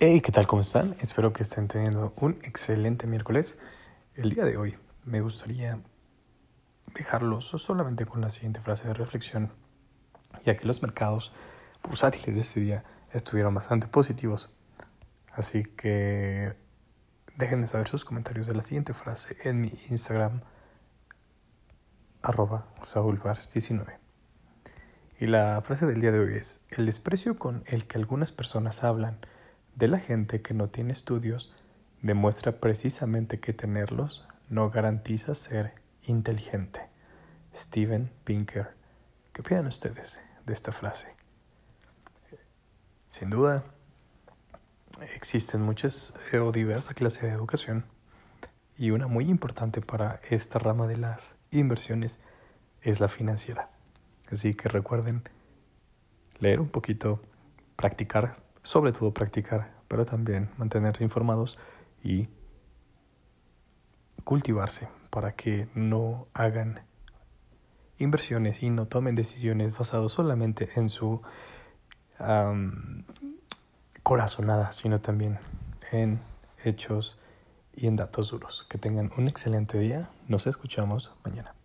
Hey, ¿qué tal? ¿Cómo están? Espero que estén teniendo un excelente miércoles. El día de hoy me gustaría dejarlos solamente con la siguiente frase de reflexión, ya que los mercados bursátiles de este día estuvieron bastante positivos. Así que déjenme saber sus comentarios de la siguiente frase en mi Instagram, arroba saulvars19. Y la frase del día de hoy es, el desprecio con el que algunas personas hablan, de la gente que no tiene estudios demuestra precisamente que tenerlos no garantiza ser inteligente. Steven Pinker. ¿Qué opinan ustedes de esta frase? Sin duda, existen muchas eh, o diversas clases de educación y una muy importante para esta rama de las inversiones es la financiera. Así que recuerden leer un poquito, practicar sobre todo practicar, pero también mantenerse informados y cultivarse para que no hagan inversiones y no tomen decisiones basadas solamente en su corazonada, sino también en hechos y en datos duros. Que tengan un excelente día. Nos escuchamos mañana.